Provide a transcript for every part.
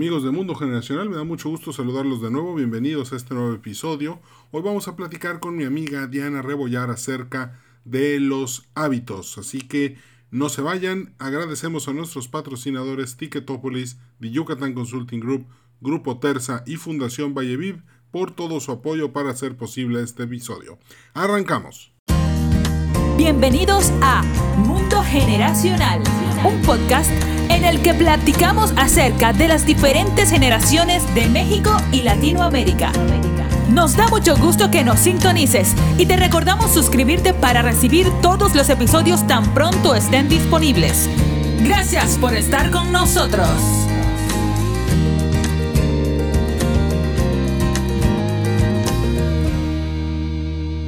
Amigos de Mundo Generacional, me da mucho gusto saludarlos de nuevo. Bienvenidos a este nuevo episodio. Hoy vamos a platicar con mi amiga Diana Rebollar acerca de los hábitos. Así que no se vayan. Agradecemos a nuestros patrocinadores Ticketopolis, The Yucatan Consulting Group, Grupo Terza y Fundación Valleviv por todo su apoyo para hacer posible este episodio. Arrancamos. Bienvenidos a Mundo Generacional, un podcast en el que platicamos acerca de las diferentes generaciones de México y Latinoamérica. Nos da mucho gusto que nos sintonices y te recordamos suscribirte para recibir todos los episodios tan pronto estén disponibles. Gracias por estar con nosotros.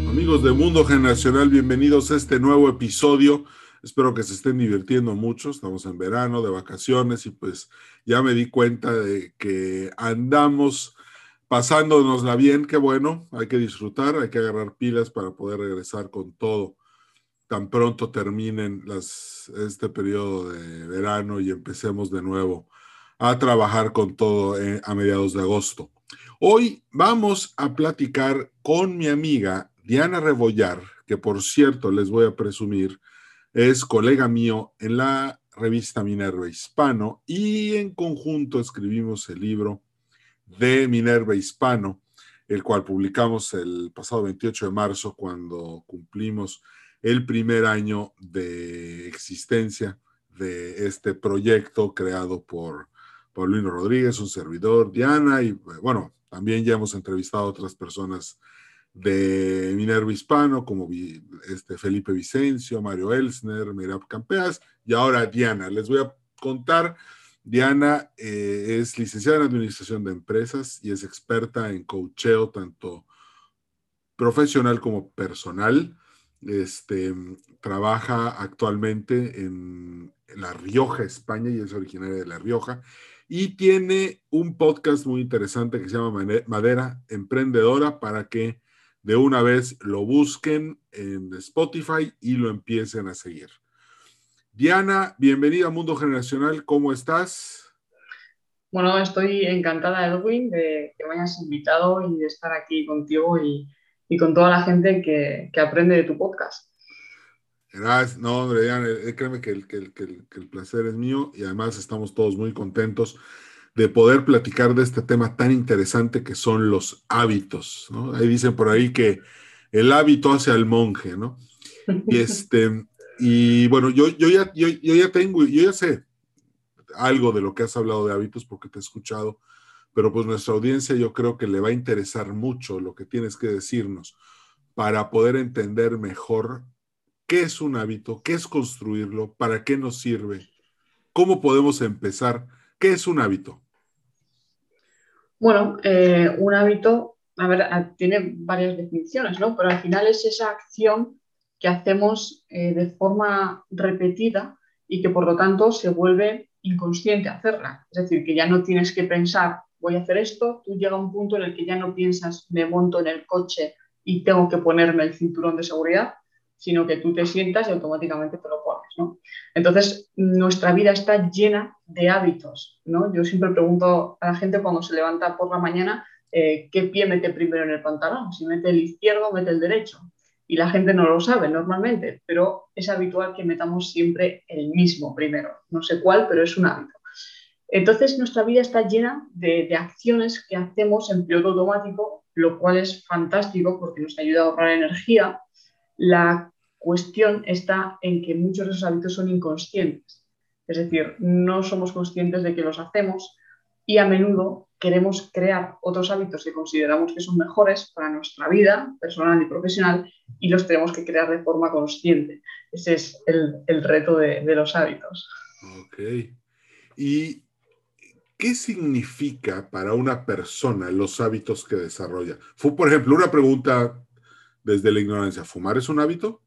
Amigos de Mundo Generacional, bienvenidos a este nuevo episodio Espero que se estén divirtiendo mucho. Estamos en verano, de vacaciones, y pues ya me di cuenta de que andamos pasándonosla bien. Qué bueno, hay que disfrutar, hay que agarrar pilas para poder regresar con todo. Tan pronto terminen las, este periodo de verano y empecemos de nuevo a trabajar con todo eh, a mediados de agosto. Hoy vamos a platicar con mi amiga Diana Rebollar, que por cierto les voy a presumir, es colega mío en la revista Minerva Hispano y en conjunto escribimos el libro de Minerva Hispano, el cual publicamos el pasado 28 de marzo cuando cumplimos el primer año de existencia de este proyecto creado por Paulino Rodríguez, un servidor, Diana, y bueno, también ya hemos entrevistado a otras personas de Minerva Hispano, como este Felipe Vicencio, Mario Elsner, Mirab Campeas, y ahora Diana. Les voy a contar. Diana eh, es licenciada en Administración de Empresas y es experta en coacheo, tanto profesional como personal. Este, trabaja actualmente en La Rioja, España, y es originaria de La Rioja. Y tiene un podcast muy interesante que se llama Madera Emprendedora para que de una vez lo busquen en Spotify y lo empiecen a seguir. Diana, bienvenida a Mundo Generacional, ¿cómo estás? Bueno, estoy encantada, Edwin, de que me hayas invitado y de estar aquí contigo y, con toda la gente que, aprende de tu podcast. Gracias. No, hombre, Diana, eh, créeme que el, que el placer es mío y además estamos todos muy contentos de poder platicar de este tema tan interesante que son los hábitos. Ahí dicen por ahí que el hábito hace al monje, ¿no? Y, este, y bueno, yo, yo, ya, yo, ya tengo, yo ya sé algo de lo que has hablado de hábitos porque te he escuchado, pero pues nuestra audiencia yo creo que le va a interesar mucho lo que tienes que decirnos para poder entender mejor qué es un hábito, qué es construirlo, para qué nos sirve, cómo podemos empezar, qué es un hábito. Bueno, eh, un hábito, a ver, tiene varias definiciones, ¿no? Pero al final es esa acción que hacemos eh, de forma repetida y que por lo tanto se vuelve inconsciente hacerla. Es decir, que ya no tienes que pensar, voy a hacer esto, tú llega un punto en el que ya no piensas, me monto en el coche y tengo que ponerme el cinturón de seguridad, sino que tú te sientas y automáticamente te lo pones. Entonces, nuestra vida está llena de hábitos. ¿no? Yo siempre pregunto a la gente cuando se levanta por la mañana eh, qué pie mete primero en el pantalón, si mete el izquierdo mete el derecho. Y la gente no lo sabe normalmente, pero es habitual que metamos siempre el mismo primero. No sé cuál, pero es un hábito. Entonces, nuestra vida está llena de, de acciones que hacemos en piloto automático, lo cual es fantástico porque nos ayuda a ahorrar energía. La cuestión está en que muchos de esos hábitos son inconscientes. Es decir, no somos conscientes de que los hacemos y a menudo queremos crear otros hábitos que consideramos que son mejores para nuestra vida personal y profesional y los tenemos que crear de forma consciente. Ese es el, reto de, los hábitos. Ok. ¿Y qué significa para una persona los hábitos que desarrolla? Fue, por ejemplo, una pregunta desde la ignorancia. ¿Fumar es un hábito?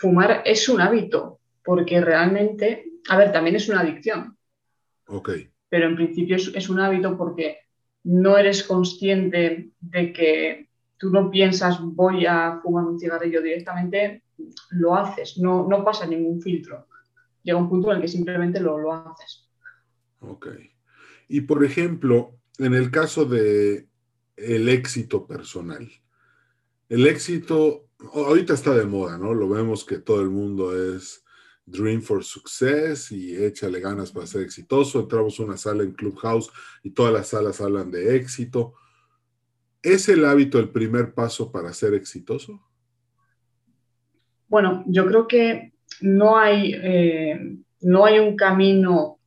Fumar es un hábito, porque realmente, a ver, también es una adicción. Ok. Pero en principio es, un hábito porque no eres consciente de que tú no piensas voy a fumar un cigarrillo directamente, lo haces, no, pasa ningún filtro. Llega un punto en el que simplemente lo, lo haces. Ok. Y por ejemplo, en el caso de el éxito personal, el éxito ahorita está de moda, ¿no? Lo vemos que todo el mundo es Dream for Success y échale ganas para ser exitoso. Entramos a una sala en Clubhouse y todas las salas hablan de éxito. ¿Es el hábito el primer paso para ser exitoso? Bueno, yo creo que no hay, eh, no hay un camino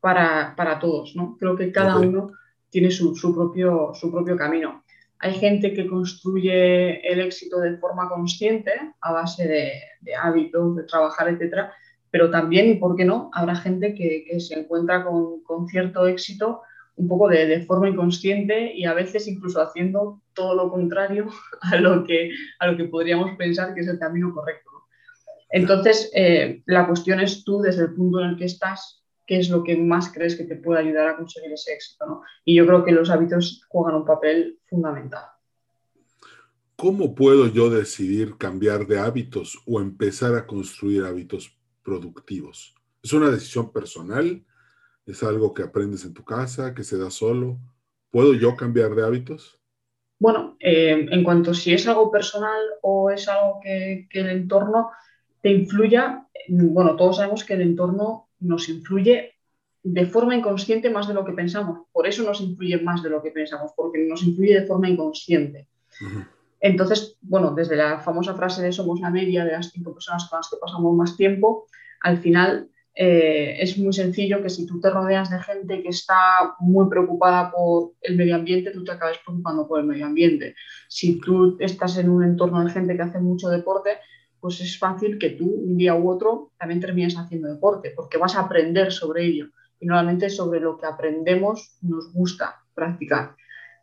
para, todos, ¿no? Creo que cada uno tiene su, propio, su propio camino. Hay gente que construye el éxito de forma consciente a base de, hábitos, de trabajar, etcétera, pero también, y por qué no, habrá gente que, se encuentra con, cierto éxito un poco de, forma inconsciente y a veces incluso haciendo todo lo contrario a lo que, a lo que podríamos pensar que es el camino correcto. Entonces, eh, la cuestión es tú, desde el punto en el que estás, qué es lo que más crees que te puede ayudar a conseguir ese éxito. ¿no? Y yo creo que los hábitos juegan un papel fundamental. ¿Cómo puedo yo decidir cambiar de hábitos o empezar a construir hábitos productivos? ¿Es una decisión personal? ¿Es algo que aprendes en tu casa, que se da solo? ¿Puedo yo cambiar de hábitos? Bueno, eh, en cuanto si es algo personal o es algo que, que el entorno te influya, bueno, todos sabemos que el entorno nos influye de forma inconsciente más de lo que pensamos. Por eso nos influye más de lo que pensamos, porque nos influye de forma inconsciente. Entonces, bueno, desde la famosa frase de somos la media de las cinco personas con las que pasamos más tiempo, al final eh, es muy sencillo que si tú te rodeas de gente que está muy preocupada por el medio ambiente, tú te acabes preocupando por el medio ambiente. Si tú estás en un entorno de gente que hace mucho deporte, pues es fácil que tú un día u otro también termines haciendo deporte, porque vas a aprender sobre ello. Y normalmente sobre lo que aprendemos nos gusta practicar.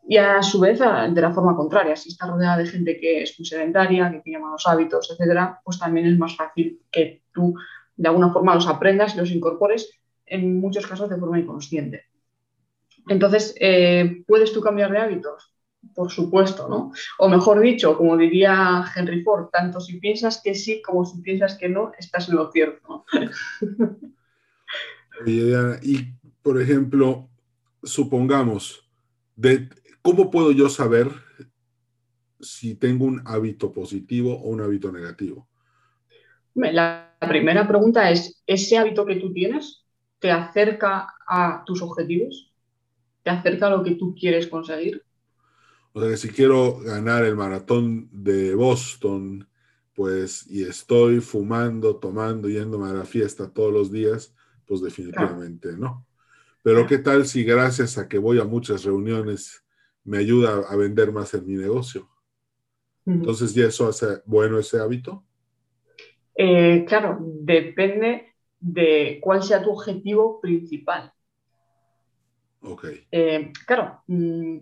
Y a su vez, de la forma contraria, si estás rodeada de gente que es muy sedentaria, que tiene malos hábitos, etcétera, pues también es más fácil que tú de alguna forma los aprendas y los incorpores, en muchos casos de forma inconsciente. Entonces, eh, ¿puedes tú cambiar de hábitos? Por supuesto, ¿no? O mejor dicho, como diría Henry Ford, tanto si piensas que sí como si piensas que no, estás en lo cierto. y por ejemplo, supongamos, de, ¿cómo puedo yo saber si tengo un hábito positivo o un hábito negativo? La primera pregunta es, ¿ese hábito que tú tienes te acerca a tus objetivos? ¿Te acerca a lo que tú quieres conseguir? O sea que si quiero ganar el maratón de Boston, pues, y estoy fumando, tomando, yéndome a la fiesta todos los días, pues definitivamente no. Pero ¿qué tal si gracias a que voy a muchas reuniones me ayuda a vender más en mi negocio? Entonces, ¿y eso hace bueno ese hábito? Eh, claro, depende de cuál sea tu objetivo principal. Ok. Eh, claro, mm,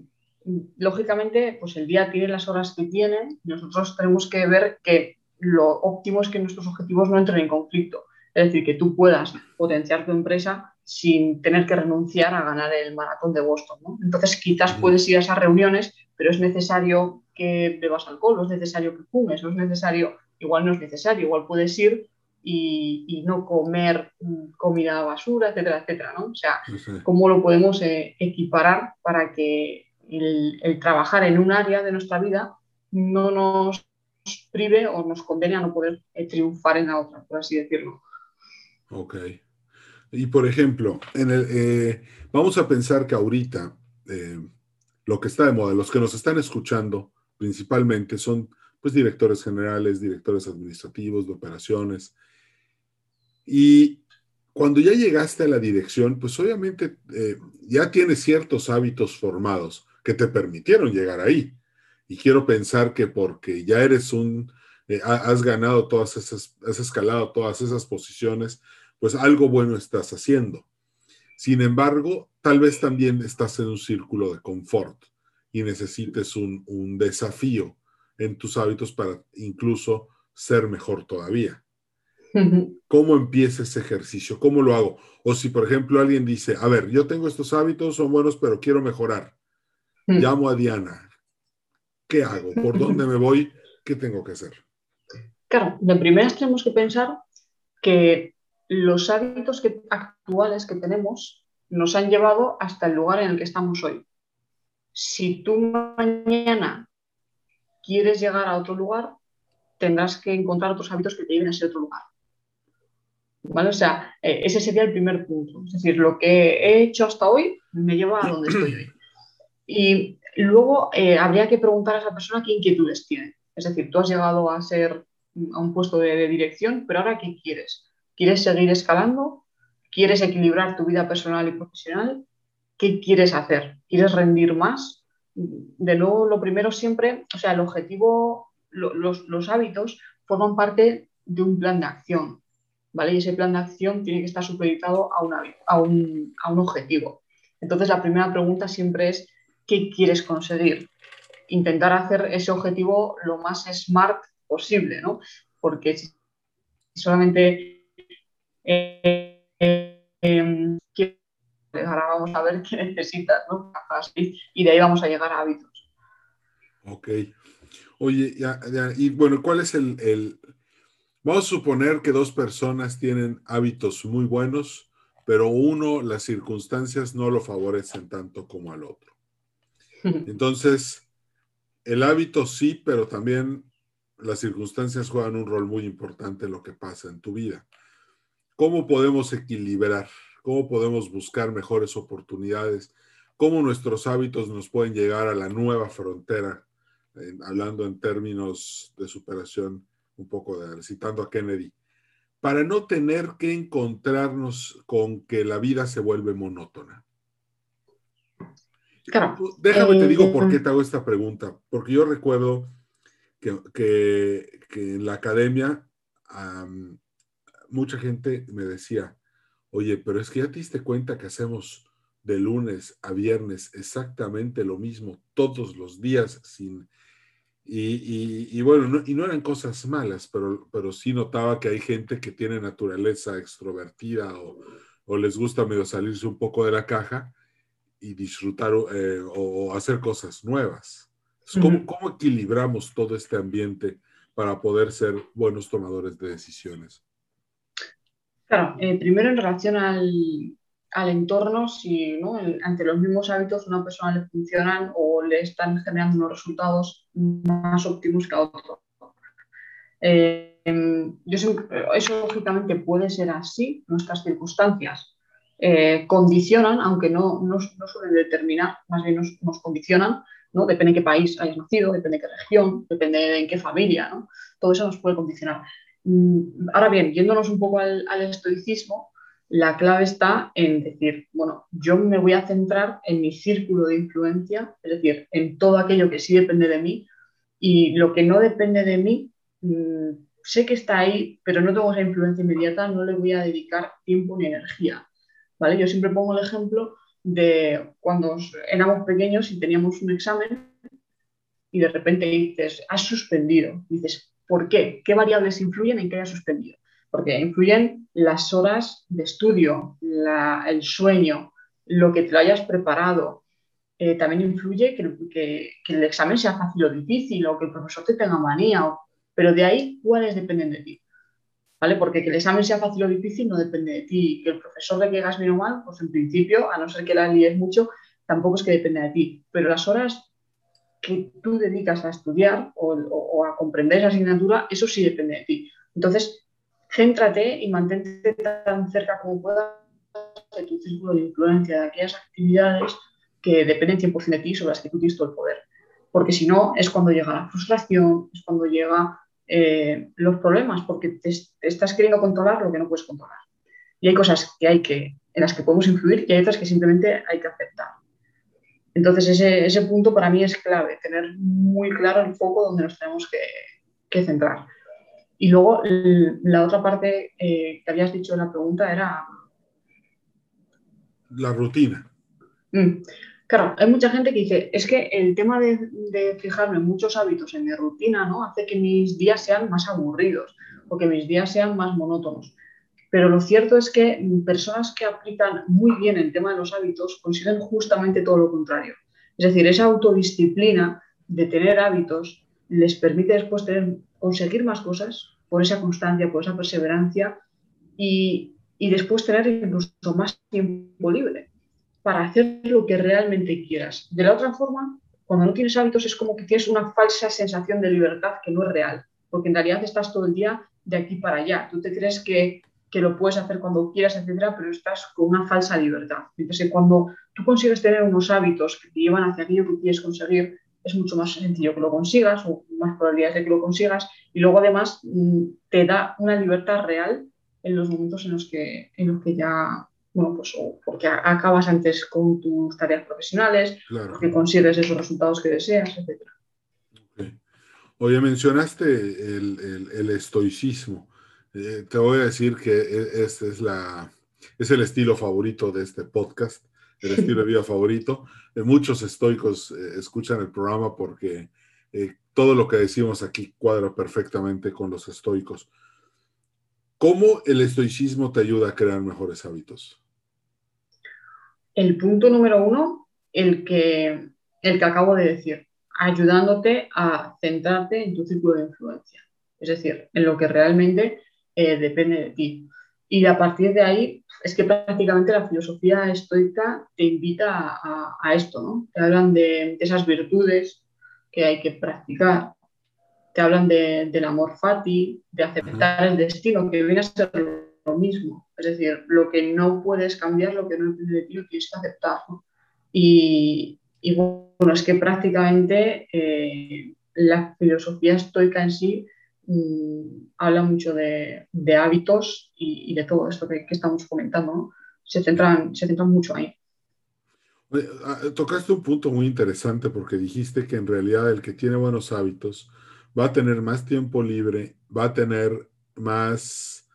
lógicamente, pues el día tiene las horas que tiene y nosotros tenemos que ver que lo óptimo es que nuestros objetivos no entren en conflicto. Es decir, que tú puedas potenciar tu empresa sin tener que renunciar a ganar el maratón de Boston. Entonces, quizás puedes ir a esas reuniones, pero es necesario que bebas alcohol, es necesario que fumes, no es necesario, igual no es necesario, igual puedes ir y, no comer comida basura, etcétera, etcétera. ¿no? O sea, ¿cómo lo podemos eh, equiparar para que el, trabajar en un área de nuestra vida no nos prive o nos condene a no poder eh, triunfar en la otra, por así decirlo. Ok. Y por ejemplo, en el, eh, vamos a pensar que ahorita eh, lo que está de moda, los que nos están escuchando principalmente son pues directores generales, directores administrativos de operaciones. Y cuando ya llegaste a la dirección, pues obviamente ya tienes ciertos hábitos formados que te permitieron llegar ahí. Y quiero pensar que porque ya eres un, eh, has ganado todas esas, has escalado todas esas posiciones, pues algo bueno estás haciendo. Sin embargo, tal vez también estás en un círculo de confort y necesites un, un desafío en tus hábitos para incluso ser mejor todavía. ¿Cómo empieza ese ejercicio? ¿Cómo lo hago? O si, por ejemplo, alguien dice, a ver, yo tengo estos hábitos, son buenos, pero quiero mejorar. Mm. llamo a Diana. ¿Qué hago? ¿Por dónde me voy? ¿Qué tengo que hacer? Claro, de primeras tenemos que pensar que los hábitos actuales que tenemos nos han llevado hasta el lugar en el que estamos hoy. Si tú mañana quieres llegar a otro lugar, tendrás que encontrar otros hábitos que te lleven a ese otro lugar. ¿Vale? O sea, eh, ese sería el primer punto. Es decir, lo que he hecho hasta hoy me lleva a donde estoy hoy. Y luego eh, habría que preguntar a esa persona qué inquietudes tiene. Es decir, tú has llegado a ser a un puesto de, dirección, pero ahora ¿qué quieres? ¿Quieres seguir escalando? ¿Quieres equilibrar tu vida personal y profesional? ¿Qué quieres hacer? ¿Quieres rendir más? De nuevo, lo primero siempre, o sea, el objetivo, los, hábitos forman parte de un plan de acción, ¿vale? Y ese plan de acción tiene que estar supeditado a, a, un, a un objetivo. Entonces, la primera pregunta siempre es, ¿qué quieres conseguir? Intentar hacer ese objetivo lo más smart posible, ¿no? Porque solamente eh, eh, ahora vamos a ver qué necesitas, ¿no? Y de ahí vamos a llegar a hábitos. Ok. Oye, y bueno, ¿cuál es el, Vamos a suponer que dos personas tienen hábitos muy buenos, pero uno, las circunstancias no lo favorecen tanto como al otro. Entonces, el hábito sí, pero también las circunstancias juegan un rol muy importante en lo que pasa en tu vida. ¿Cómo podemos equilibrar? ¿Cómo podemos buscar mejores oportunidades? ¿Cómo nuestros hábitos nos pueden llegar a la nueva frontera? hablando en términos de superación, un poco de citando a Kennedy, para no tener que encontrarnos con que la vida se vuelve monótona. Déjame te digo por eh, qué te hago esta pregunta, porque yo recuerdo que, en la academia mucha gente me decía, oye, pero es que ya te diste cuenta que hacemos de lunes a viernes exactamente lo mismo todos los días sin... Y, bueno, no, y no eran cosas malas, pero, pero sí notaba que hay gente que tiene naturaleza extrovertida o, les gusta medio salirse un poco de la caja y disfrutar eh, o hacer cosas nuevas. ¿Cómo, equilibramos todo este ambiente para poder ser buenos tomadores de decisiones? Claro, eh, primero en relación al, entorno, si ante los mismos hábitos a una persona le funcionan o le están generando unos resultados más óptimos que a otro. Eh, eso lógicamente puede ser así, nuestras circunstancias eh, condicionan, aunque no, no, suelen determinar, más bien nos condicionan Depende en qué país hayas nacido, depende de qué región, depende de en qué familia, ¿no? Todo eso nos puede condicionar. Mm, ahora bien, yéndonos un poco al, estoicismo, la clave está en decir, bueno, yo me voy a centrar en mi círculo de influencia, es decir, en todo aquello que sí depende de mí y lo que no depende de mí, mm, sé que está ahí, pero no tengo esa influencia inmediata, no le voy a dedicar tiempo ni energía. ¿Vale? Yo siempre pongo el ejemplo de cuando éramos pequeños y teníamos un examen y de repente dices, has suspendido. Dices, ¿por qué? ¿Qué variables influyen en que hayas suspendido? Porque influyen las horas de estudio, el sueño, lo que te lo hayas preparado. Eh, también influye que, que, el examen sea fácil o difícil o que el profesor te tenga manía. pero de ahí, ¿cuáles dependen de ti? ¿Vale? Porque que el examen sea fácil o difícil no depende de ti. Que el profesor que hagas bien o mal, pues en principio, a no ser que la líes mucho, tampoco es que dependa de ti. Pero las horas que tú dedicas a estudiar o, a comprender esa asignatura, eso sí depende de ti. Entonces, céntrate y mantente tan cerca como puedas de tu círculo de influencia, de aquellas actividades que dependen 100% de ti sobre las que tú tienes todo el poder. Porque si no, es cuando llega la frustración, es cuando llega eh, los problemas porque te, estás queriendo controlar lo que no puedes controlar. Y hay cosas que hay que, en las que podemos influir y hay otras que simplemente hay que aceptar. Entonces ese, ese punto para mí es clave, tener muy claro el foco donde nos tenemos que, que centrar. Y luego la otra parte eh, que habías dicho en la pregunta era... La rutina. Mm. Claro, hay mucha gente que dice, es que el tema de, fijarme muchos hábitos en mi rutina, ¿no? Hace que mis días sean más aburridos o que mis días sean más monótonos. Pero lo cierto es que personas que aplican muy bien el tema de los hábitos consiguen justamente todo lo contrario. Es decir, esa autodisciplina de tener hábitos les permite después conseguir más cosas por esa constancia, por esa perseverancia y, y después tener incluso más tiempo libre para hacer lo que realmente quieras. De la otra forma, cuando no tienes hábitos es como que tienes una falsa sensación de libertad que no es real, porque en realidad estás todo el día de aquí para allá. Tú te crees que, que lo puedes hacer cuando quieras, etcétera, pero estás con una falsa libertad. Entonces, cuando tú consigues tener unos hábitos que te llevan hacia aquello que quieres conseguir, es mucho más sencillo que lo consigas o más probabilidades de que lo consigas. Y luego, además, mm, te da una libertad real en los momentos en los que, en los que ya bueno, pues porque acabas antes con tus tareas profesionales, porque consigues esos resultados que deseas, etc. Oye, mencionaste el, estoicismo. Eh, te voy a decir que e, este es, la, es el estilo favorito de este podcast, el estilo de vida favorito. Eh, muchos estoicos eh, escuchan el programa porque todo lo que decimos aquí cuadra perfectamente con los estoicos. ¿Cómo el estoicismo te ayuda a crear mejores hábitos? El punto número uno, el que, el que acabo de decir, ayudándote a centrarte en tu círculo de influencia, es decir, en lo que realmente eh, depende de ti. Y a partir de ahí, es que prácticamente la filosofía estoica te invita a, esto, ¿no? Te hablan de, esas virtudes que hay que practicar, te hablan del amor fati, de aceptar el destino, que viene a ser lo mismo. Es decir, lo que no puedes cambiar, lo que no depende de ti, lo tienes que aceptar. Y, bueno, es que prácticamente eh, la filosofía estoica en sí mm, habla mucho de, hábitos y, de todo esto que, estamos comentando. Se, centran, se centran mucho ahí. Ah, tocaste un punto muy interesante porque dijiste que en realidad el que tiene buenos hábitos va a tener más tiempo libre, va a tener más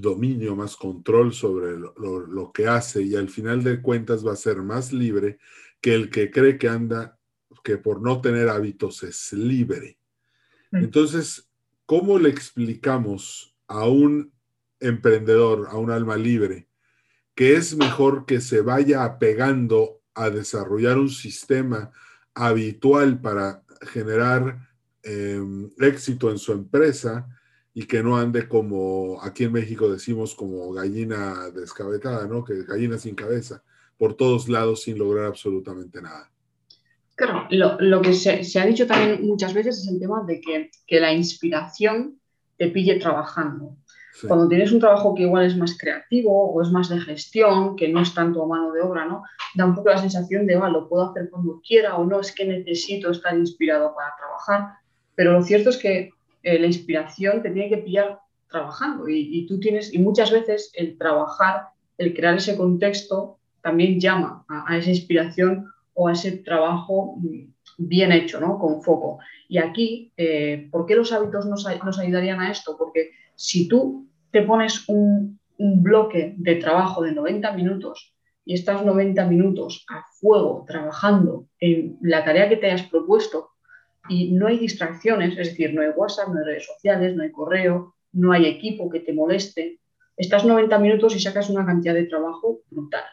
dominio, más control sobre lo, que hace y al final de cuentas va a ser más libre que el que cree que anda, que por no tener hábitos es libre. Mm. Entonces, ¿cómo le explicamos a un emprendedor, a un alma libre, que es mejor que se vaya apegando a desarrollar un sistema habitual para generar em, éxito en su empresa? Y que no ande como aquí en México decimos como gallina descabetada, ¿no? Que gallina sin cabeza, por todos lados sin lograr absolutamente nada. Claro, lo, que se, ha dicho también muchas veces es el tema de que, que la inspiración te pille trabajando. Cuando tienes un trabajo que igual es más creativo o es más de gestión, que no es tanto a mano de obra, ¿no? Da un poco la sensación de, va, lo puedo hacer cuando quiera o no, es que necesito estar inspirado para trabajar. Pero lo cierto es que eh, la inspiración te tiene que pillar trabajando y, tú tienes, y muchas veces el trabajar, el crear ese contexto también llama a, esa inspiración o a ese trabajo mm, bien hecho, ¿no? Con foco. Y aquí, eh, ¿por qué los hábitos nos, ayudarían a esto? Porque si tú te pones un, un bloque de trabajo de 90 minutos y estás 90 minutos a fuego trabajando en la tarea que te hayas propuesto, y no hay distracciones, es decir, no hay WhatsApp, no hay redes sociales, no hay correo, no hay equipo que te moleste. Estás 90 minutos y sacas una cantidad de trabajo brutal.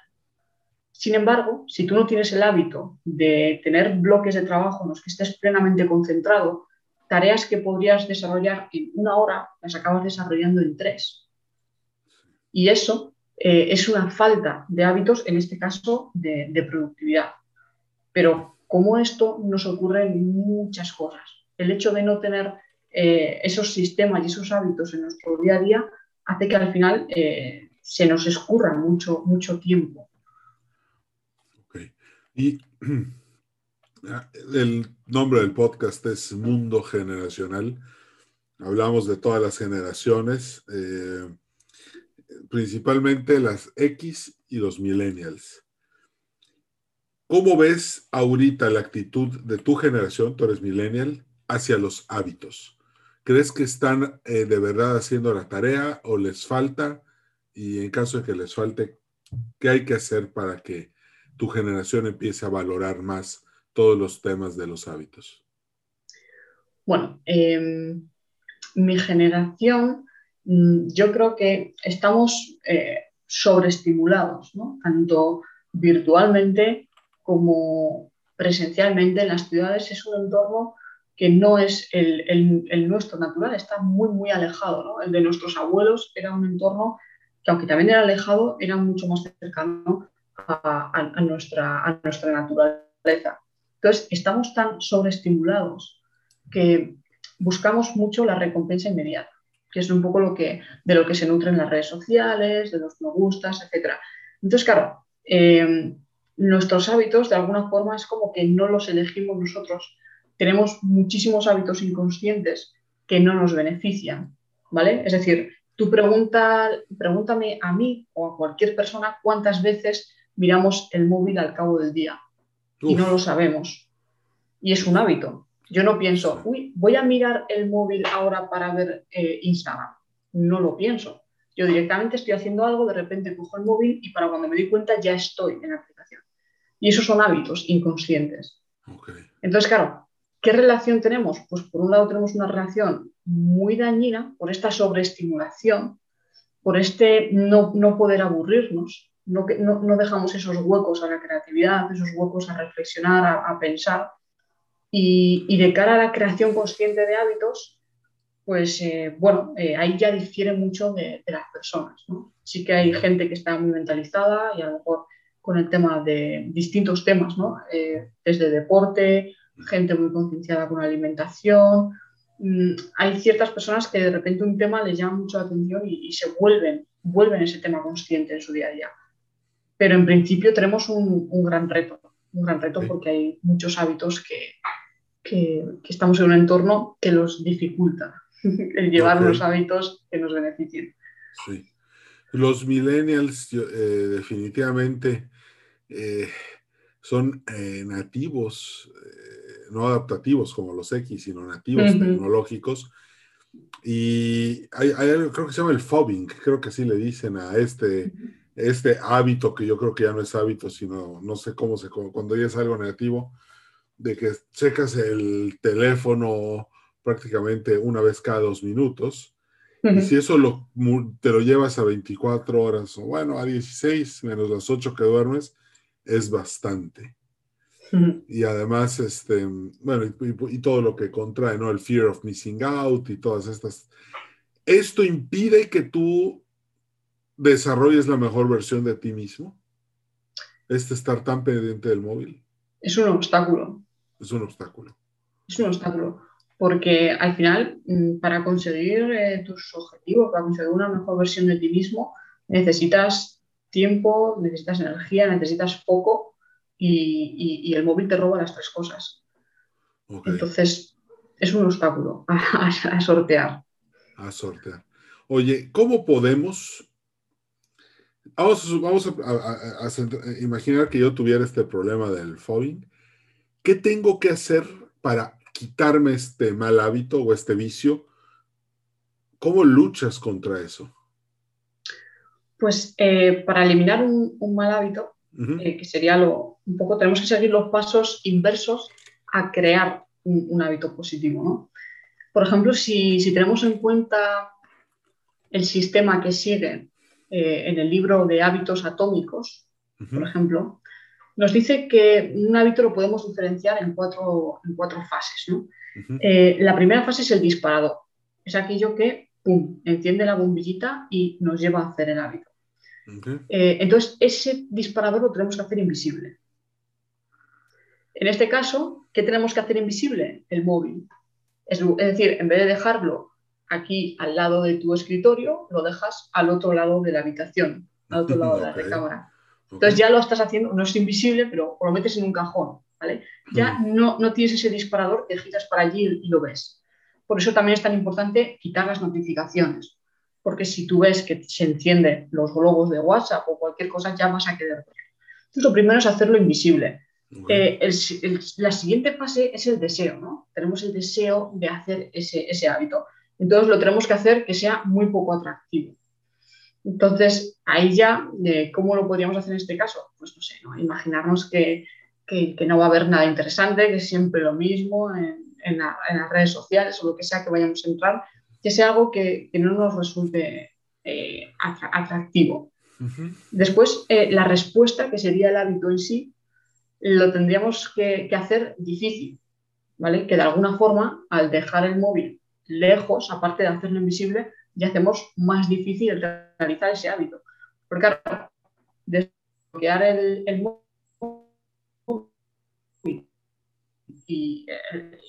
Sin embargo, si tú no tienes el hábito de tener bloques de trabajo en los que estés plenamente concentrado, tareas que podrías desarrollar en una hora las acabas desarrollando en tres. Y eso eh, es una falta de hábitos, en este caso, de, de productividad. Pero como esto nos ocurre en muchas cosas. El hecho de no tener eh, esos sistemas y esos hábitos en nuestro día a día hace que al final eh, se nos escurra mucho, mucho tiempo. Y el nombre del podcast es Mundo Generacional. Hablamos de todas las generaciones, eh, principalmente las X y los millennials. ¿Cómo ves ahorita la actitud de tu generación, tú eres millennial, hacia los hábitos? ¿Crees que están eh, de verdad haciendo la tarea o les falta? Y en caso de que les falte, ¿qué hay que hacer para que tu generación empiece a valorar más todos los temas de los hábitos? Bueno, em, mi generación, mm, yo creo que estamos eh, sobreestimulados, tanto virtualmente como presencialmente en las ciudades es un entorno que no es el, nuestro natural, está muy, muy alejado. ¿no? El de nuestros abuelos era un entorno que, aunque también era alejado, era mucho más cercano a, nuestra, a nuestra naturaleza. Entonces, estamos tan sobreestimulados que buscamos mucho la recompensa inmediata, que es un poco lo que, de lo que se nutren las redes sociales, de los me gustas, etc. Entonces, claro, eh, nuestros hábitos de alguna forma es como que no los elegimos nosotros. Tenemos muchísimos hábitos inconscientes que no nos benefician, ¿vale? Es decir, tú pregunta, pregúntame a mí o a cualquier persona cuántas veces miramos el móvil al cabo del día y no lo sabemos. Y es un hábito. Yo no pienso, uy, voy a mirar el móvil ahora para ver eh, Instagram. No lo pienso. Yo directamente estoy haciendo algo, de repente cojo el móvil y para cuando me doy cuenta ya estoy en la aplicación. Y esos son hábitos inconscientes. Entonces, claro, ¿qué relación tenemos? Pues por un lado tenemos una relación muy dañina por esta sobreestimulación, por este no, no poder aburrirnos, no, no, dejamos esos huecos a la creatividad, esos huecos a reflexionar, a, pensar. Y, de cara a la creación consciente de hábitos, pues eh, bueno, eh, ahí ya difiere mucho de, las personas. Sí que hay gente que está muy mentalizada y a lo mejor con el tema de distintos temas, ¿no? Eh, desde deporte, gente muy concienciada con la alimentación. Mm, hay ciertas personas que de repente un tema les llama mucho la atención y, y se vuelven, vuelven ese tema consciente en su día a día pero en principio tenemos un, gran reto, un gran reto porque hay muchos hábitos que, que, estamos en un entorno que los dificulta el llevar los hábitos que nos beneficien. Sí. Los millennials eh, definitivamente eh, son eh, nativos, no adaptativos como los X, sino nativos tecnológicos. Y hay, hay, algo, creo que se llama el fobbing, creo que así le dicen a este este hábito que yo creo que ya no es hábito, sino no sé cómo se, cuando ya es algo negativo, de que checas el teléfono prácticamente una vez cada dos minutos. Y si eso lo, te lo llevas a 24 horas, o bueno, a 16 menos las 8 que duermes, es bastante. Y además, este, bueno, y, y, todo lo que contrae, ¿no? El fear of missing out y todas estas. Esto impide que tú desarrolles la mejor versión de ti mismo? Este estar tan pendiente del móvil. Es un obstáculo. Es un obstáculo. Es un obstáculo. Porque al final, mm, para conseguir eh, tus objetivos, para conseguir una mejor versión de ti mismo, necesitas tiempo, necesitas energía, necesitas foco y, el móvil te roba las tres cosas. Entonces, es un obstáculo a sortear. A sortear. Oye, ¿cómo podemos Vamos, a, imaginar que yo tuviera este problema del fobbing. ¿Qué tengo que hacer para quitarme este mal hábito o este vicio? ¿Cómo luchas contra eso? Pues eh, para eliminar un, mal hábito, eh, que sería lo, un poco, tenemos que seguir los pasos inversos a crear un, hábito positivo. Por ejemplo, si, si tenemos en cuenta el sistema que sigue eh, en el libro de hábitos atómicos, por ejemplo, nos dice que un hábito lo podemos diferenciar en cuatro, en cuatro fases. Eh, la primera fase es el disparador. Es aquello que, ¡pum!, enciende la bombillita y nos lleva a hacer el hábito. Eh, entonces, ese disparador lo tenemos que hacer invisible. En este caso, ¿qué tenemos que hacer invisible? El móvil. es decir, en vez de dejarlo aquí al lado de tu escritorio, lo dejas al otro lado de la habitación, al otro lado de la recámara. Entonces ya lo estás haciendo, no es invisible, pero lo metes en un cajón, ¿vale? Ya no, no tienes ese disparador que giras para allí y lo ves. Por eso también es tan importante quitar las notificaciones, porque si tú ves que se encienden los globos de WhatsApp o cualquier cosa, ya vas a querer Entonces lo primero es hacerlo invisible. Eh, la siguiente fase es el deseo, ¿no? Tenemos el deseo de hacer ese, ese hábito. Entonces lo tenemos que hacer que sea muy poco atractivo. Entonces, ahí ya, ¿cómo lo podríamos hacer en este caso? Pues no sé, imaginarnos que, no va a haber nada interesante, que es siempre lo mismo en, las redes sociales o lo que sea que vayamos a entrar, que sea algo que, no nos resulte eh, atractivo. Después, eh, la respuesta, que sería el hábito en sí, lo tendríamos que, que hacer difícil, ¿vale? Que de alguna forma, al dejar el móvil lejos, aparte de hacerlo invisible, ya hacemos más difícil realizar ese hábito. Porque claro, bloquear el, el y,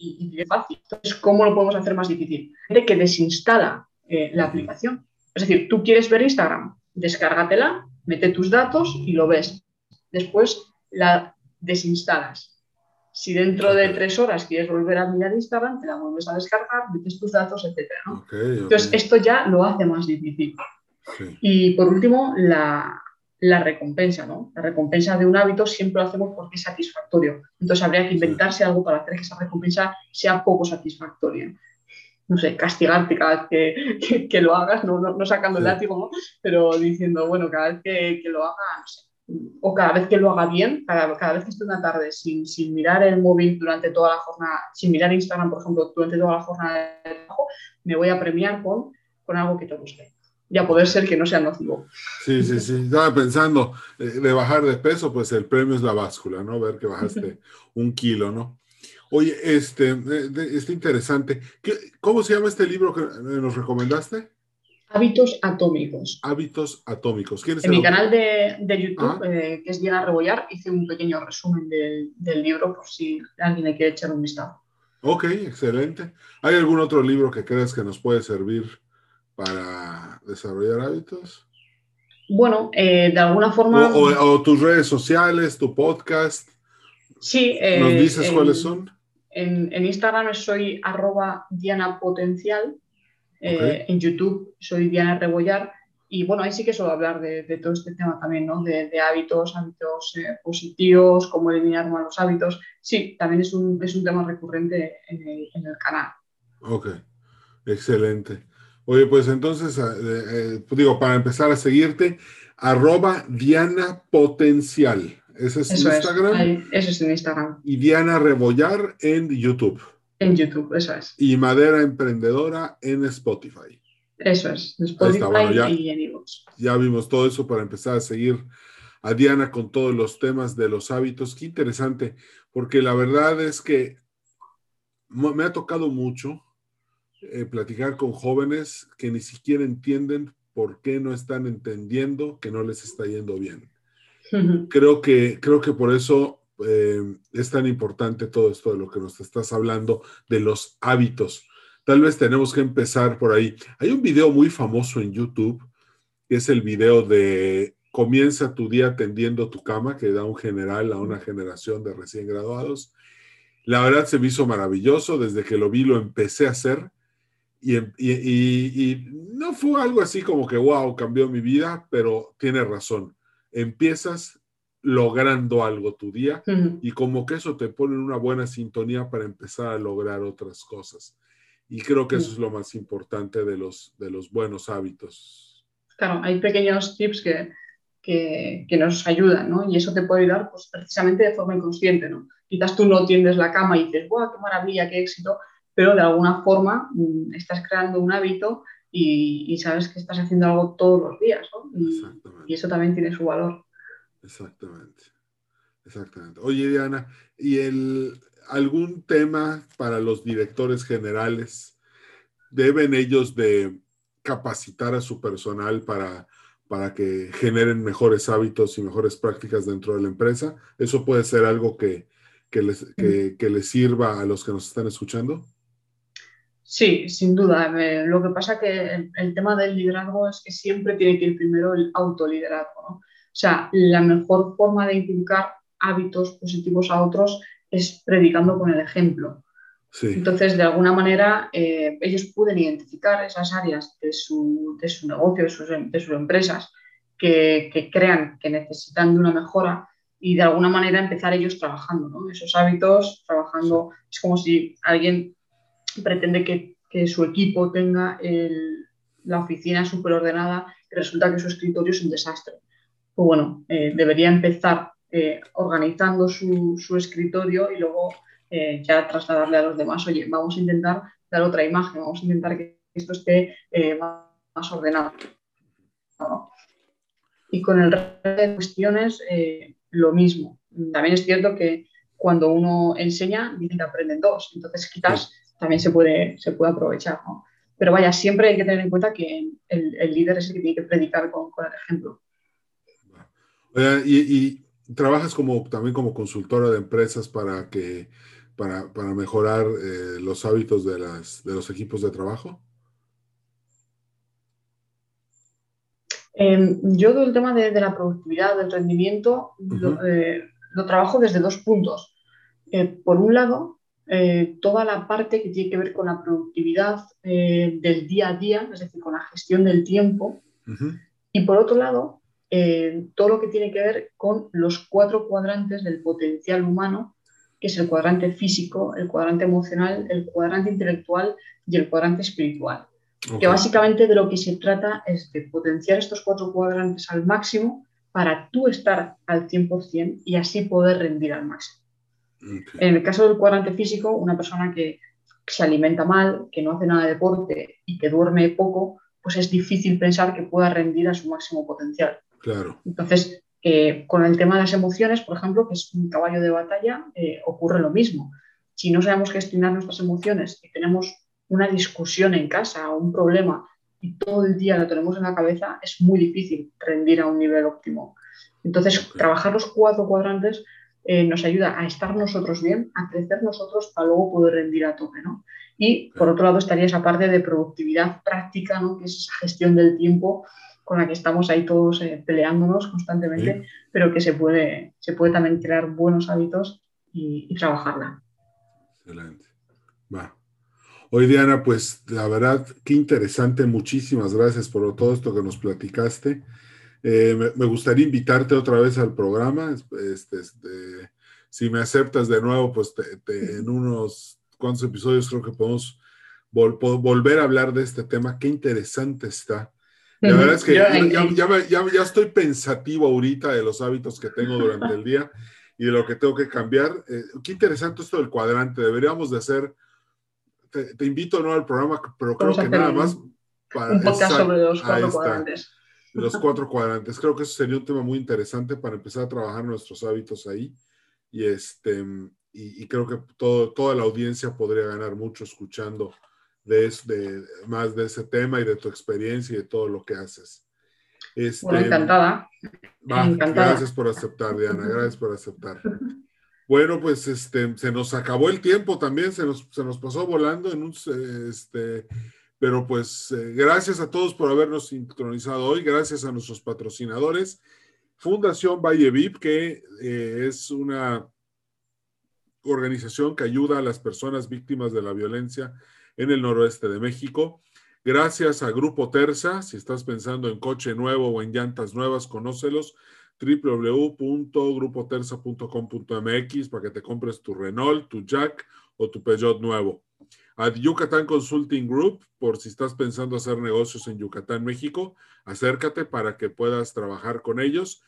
y, fácil. Entonces, ¿cómo lo podemos hacer más difícil? De que desinstala eh, la aplicación. Es decir, tú quieres ver Instagram, descárgatela, mete tus datos y lo ves. Después la desinstalas. Si dentro de tres horas quieres volver a mirar Instagram, te la vuelves a descargar, metes tus datos, etc. Entonces, esto ya lo hace más difícil. Y por último, la, la recompensa, ¿no? La recompensa de un hábito siempre lo hacemos porque es satisfactorio. Entonces habría que inventarse algo para hacer que esa recompensa sea poco satisfactoria. No sé, castigarte cada vez que, lo hagas, no, no, sacando el látigo, pero diciendo, bueno, cada vez que, lo haga, no sé, o cada vez que lo haga bien, cada, cada vez que esté una tarde sin, sin, mirar el móvil durante toda la jornada, sin mirar Instagram, por ejemplo, durante toda la jornada de trabajo, me voy a premiar con, con algo que te guste y a poder ser que no sea nocivo. Sí, sí, sí. Estaba pensando eh, de bajar de peso, pues el premio es la báscula, ¿no? Ver que bajaste un kilo, ¿no? Oye, este, está interesante. ¿Cómo se llama este libro que nos recomendaste? Hábitos atómicos. Hábitos atómicos. ¿Quién es en mi canal de, de YouTube, ah. eh, que es Diana Rebollar, hice un pequeño resumen del libro por si alguien le quiere echar un vistazo. Ok, excelente. ¿Hay algún otro libro que creas que nos puede servir para desarrollar hábitos? Bueno, eh, de alguna forma... O, tus redes sociales, tu podcast. Sí. ¿Nos eh, dices cuáles son? En, Instagram soy arroba Diana Eh, en YouTube soy Diana Rebollar. Y bueno, ahí sí que suelo hablar de, todo este tema también, ¿no? De, hábitos, hábitos positivos, cómo eliminar malos hábitos. Sí, también es un, es un tema recurrente en el, en el canal. Ok, excelente. Oye, pues entonces, eh, eh, digo, para empezar a seguirte, arroba Diana Potencial. Ese es Instagram. eso es en Instagram. Y Diana Rebollar en YouTube. En YouTube, eso es. Y Madera Emprendedora en Spotify. Eso es, en Spotify y en iVoox. Ya vimos todo eso para empezar a seguir a Diana con todos los temas de los hábitos. Qué interesante, porque la verdad es que me ha tocado mucho eh, platicar con jóvenes que ni siquiera entienden por qué no están entendiendo que no les está yendo bien. Creo que, creo que por eso eh, es tan importante todo esto de lo que nos estás hablando, de los hábitos. Tal vez tenemos que empezar por ahí. Hay un video muy famoso en YouTube, que es el video de Comienza tu día tendiendo tu cama, que da un general a una generación de recién graduados. La verdad se me hizo maravilloso, desde que lo vi lo empecé a hacer y, no fue algo así como que, wow, cambió mi vida, pero tiene razón. Empiezas logrando algo tu día y como que eso te pone en una buena sintonía para empezar a lograr otras cosas. Y creo que eso es lo más importante de los, de los buenos hábitos. Claro, hay pequeños tips que, que, que, nos ayudan, ¿no? Y eso te puede ayudar pues, precisamente de forma inconsciente, ¿no? Quizás tú no tiendes la cama y dices, ¡guau, qué maravilla, qué éxito! pero de alguna forma mm, estás creando un hábito y, sabes que estás haciendo algo todos los días, ¿no? y, eso también tiene su valor. Exactamente, exactamente. Oye, Diana, ¿y el, algún tema para los directores generales? ¿Deben ellos de capacitar a su personal para, para que generen mejores hábitos y mejores prácticas dentro de la empresa? ¿Eso puede ser algo que, que les, que, que les sirva a los que nos están escuchando? Sí, sin duda. Lo que pasa que el, tema del liderazgo es que siempre tiene que ir primero el autoliderazgo. ¿no? O sea, la mejor forma de inculcar hábitos positivos a otros es predicando con el ejemplo. Entonces, de alguna manera, eh, ellos pueden identificar esas áreas de su, de su negocio, de sus, de sus empresas, que, que, crean que necesitan de una mejora y de alguna manera empezar ellos trabajando ¿no? esos hábitos, trabajando. Es como si alguien pretende que, su equipo tenga la oficina súper ordenada y resulta que su escritorio es un desastre. Pues bueno, eh, debería empezar eh, organizando su, escritorio y luego eh, ya trasladarle a los demás, oye, vamos a intentar dar otra imagen, vamos a intentar que esto esté más, ordenado. Y con el resto de cuestiones, lo mismo. También es cierto que cuando uno enseña, dicen que aprenden dos. Entonces, quizás también se puede, se puede aprovechar. ¿no? Pero vaya, siempre hay que tener en cuenta que el, líder es el que tiene que predicar con, el ejemplo. Y, trabajas como también como consultora de empresas para que para, mejorar eh, los hábitos de, las, de los equipos de trabajo. Em, yo del tema de, la productividad, del rendimiento, eh, lo, trabajo desde dos puntos. Eh, por un lado, eh, toda la parte que tiene que ver con la productividad del día a día, es decir, con la gestión del tiempo. Y por otro lado, todo lo que tiene que ver con los cuatro cuadrantes del potencial humano, que es el cuadrante físico, el cuadrante emocional, el cuadrante intelectual y el cuadrante espiritual. Que básicamente de lo que se trata es de potenciar estos cuatro cuadrantes al máximo para tú estar al 100% y así poder rendir al máximo. En el caso del cuadrante físico, una persona que se alimenta mal, que no hace nada de deporte y que duerme poco, pues es difícil pensar que pueda rendir a su máximo potencial. Claro. Entonces, eh, con el tema de las emociones, por ejemplo, que es un caballo de batalla, eh, ocurre lo mismo. Si no sabemos gestionar nuestras emociones y tenemos una discusión en casa o un problema y todo el día lo tenemos en la cabeza, es muy difícil rendir a un nivel óptimo. Entonces, trabajar los cuatro cuadrantes eh, nos ayuda a estar nosotros bien, a crecer nosotros para luego poder rendir a tope. ¿no? Y por otro lado estaría esa parte de productividad práctica, ¿no? que es esa gestión del tiempo con la que estamos ahí todos eh, peleándonos constantemente, pero que se puede, se puede también crear buenos hábitos y, y trabajarla. Excelente. Va. Hoy, Diana, pues la verdad, qué interesante. Muchísimas gracias por todo esto que nos platicaste. Eh, me, gustaría invitarte otra vez al programa. Este, este, si me aceptas de nuevo, pues en unos cuantos episodios creo que podemos volver a hablar de este tema. Qué interesante está. La verdad es que ya, estoy pensativo ahorita de los hábitos que tengo durante el día y de lo que tengo que cambiar. Eh, qué interesante esto del cuadrante. Deberíamos de hacer te, invito no al programa, pero creo que nada más para... Un podcast sobre los cuatro cuadrantes. Los cuatro cuadrantes. Creo que eso sería un tema muy interesante para empezar a trabajar nuestros hábitos ahí. Y, este, y, creo que todo, toda la audiencia podría ganar mucho escuchando de, de, más de ese tema y de tu experiencia y de todo lo que haces. Este, bueno, encantada. encantada. Gracias por aceptar, Diana. Gracias por aceptar. Bueno, pues este, se nos acabó el tiempo también, se nos, se nos pasó volando en un, este, pero pues eh, gracias a todos por habernos sincronizado hoy, gracias a nuestros patrocinadores, Fundación Valle VIP, que eh, es una organización que ayuda a las personas víctimas de la violencia en el noroeste de México. Gracias a Grupo Terza, si estás pensando en coche nuevo o en llantas nuevas, conócelos www.grupoterza.com.mx para que te compres tu Renault, tu Jack o tu Peugeot nuevo. A Yucatán Consulting Group, por si estás pensando hacer negocios en Yucatán, México, acércate para que puedas trabajar con ellos.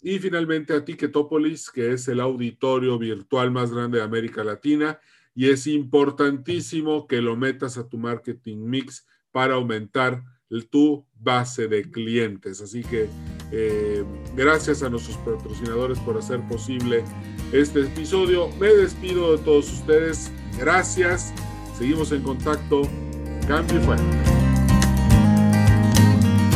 Y finalmente a Ticketopolis, que es el auditorio virtual más grande de América Latina y es importantísimo que lo metas a tu marketing mix para aumentar tu base de clientes. Así que eh, gracias a nuestros patrocinadores por hacer posible este episodio. Me despido de todos ustedes. Gracias. Seguimos en contacto. Cambio y fuera.